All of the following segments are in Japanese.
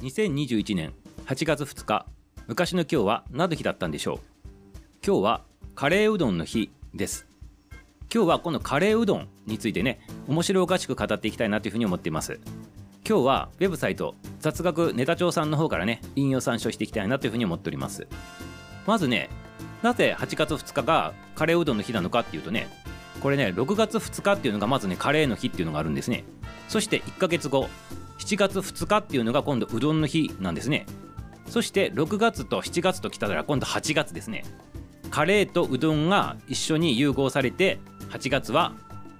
2021年8月2日昔の今日は何の日だったんでしょう？今日はカレーうどんの日です。今日はこのカレーうどんについてね面白おかしく語っていきたいなというふうに思っています。今日はウェブサイト雑学ネタ帳さんの方からね引用参照していきたいなというふうに思っております。まずねなぜ8月2日がカレーうどんの日なのかっていうとねこれね6月2日っていうのがまずねカレーの日っていうのがあるんですね。そして1ヶ月後7月2日っていうのが今度うどんの日なんですね。そして6月と7月ときたら今度8月ですね。カレーとうどんが一緒に融合されて8月は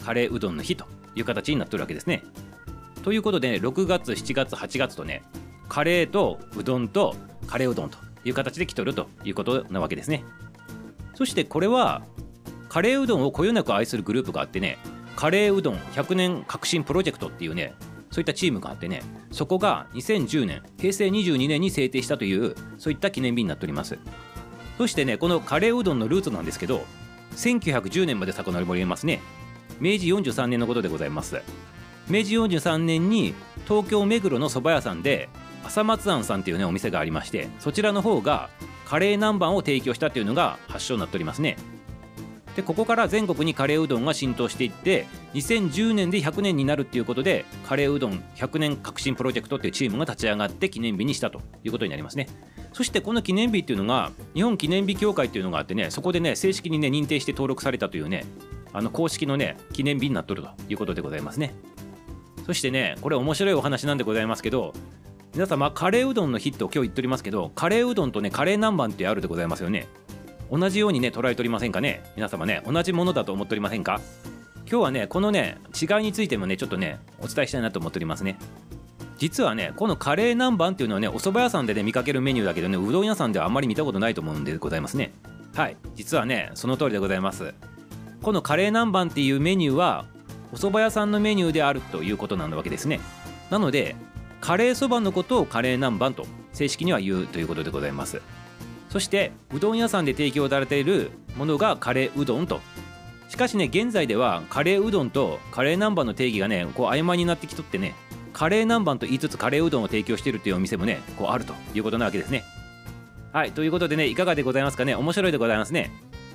カレーうどんの日という形になってるわけですね。ということで、ね、6月7月8月とねカレーとうどんとカレーうどんという形で来とるということなわけですね。そしてこれはカレーうどんをこよなく愛するグループがあってねカレーうどん100年革新プロジェクトっていうねそういったチームがあってねそこが2010年平成22年に制定したというそういった記念日になっております。そしてねこのカレーうどんのルーツなんですけど1910年まで遡りますね。明治43年のことでございます。明治43年に東京目黒の蕎麦屋さんで朝松庵さんっていうねお店がありましてそちらの方がカレー南蛮を提供したっていうのが発祥になっておりますね。でここから全国にカレーうどんが浸透していって2010年で100年になるっていうことでカレーうどん100年革新プロジェクトっていうチームが立ち上がって記念日にしたということになりますね。そしてこの記念日っていうのが日本記念日協会っていうのがあってねそこでね正式にね認定して登録されたというねあの公式のね記念日になっとるということでございますね。そしてねこれ面白いお話なんでございますけど皆様カレーうどんの日って今日言っておりますけどカレーうどんとねカレー南蛮ってあるでございますよね。同じようにね捉えておりませんかね？皆様ね同じものだと思っておりませんか？今日はねこのね違いについてもねちょっとねお伝えしたいなと思っておりますね。実はねこのカレー南蛮っていうのはねお蕎麦屋さんでね見かけるメニューだけどねうどん屋さんではあんまり見たことないと思うんでございますね。はい。実はねその通りでございます。このカレー南蛮っていうメニューはお蕎麦屋さんのメニューであるということなわけですね。なのでカレーそばのことをカレー南蛮と正式には言うということでございます。そしてうどん屋さんで提供されているものがカレーうどんと。しかしね現在ではカレーうどんとカレー南蛮の定義がねこう曖昧になってきとってねカレー南蛮と言いつつカレーうどんを提供しているというお店もねこうあるということなわけですね。はいということでねいかがでございますかね？面白いでございますね。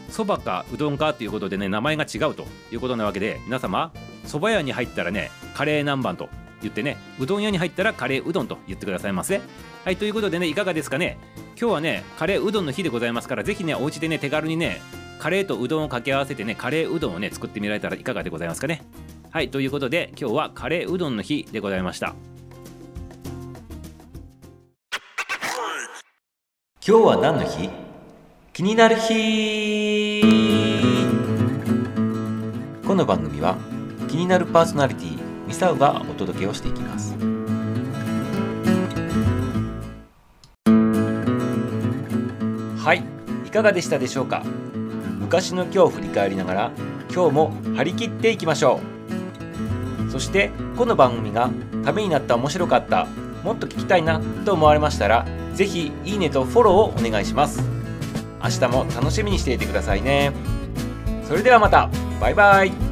そばかうどんかということでね名前が違うということなわけで皆様そば屋に入ったらねカレー南蛮と言ってねうどん屋に入ったらカレーうどんと言ってくださいませ。はいということでねいかがですかね？今日はねカレーうどんの日でございますからぜひねお家でね手軽にねカレーとうどんを掛け合わせてねカレーうどんをね作ってみられたらいかがでございますかね。はいということで今日はカレーうどんの日でございました。今日は何の日？気になる日。この番組は気になるパーソナリティミサウがお届けをしていきます。はい。いかがでしたでしょうか？昔の今日を振り返りながら今日も張り切っていきましょう。そしてこの番組がためになった面白かったもっと聞きたいなと思われましたら是非いいねとフォローをお願いします。明日も楽しみにしていてくださいね。それではまた。バイバイ。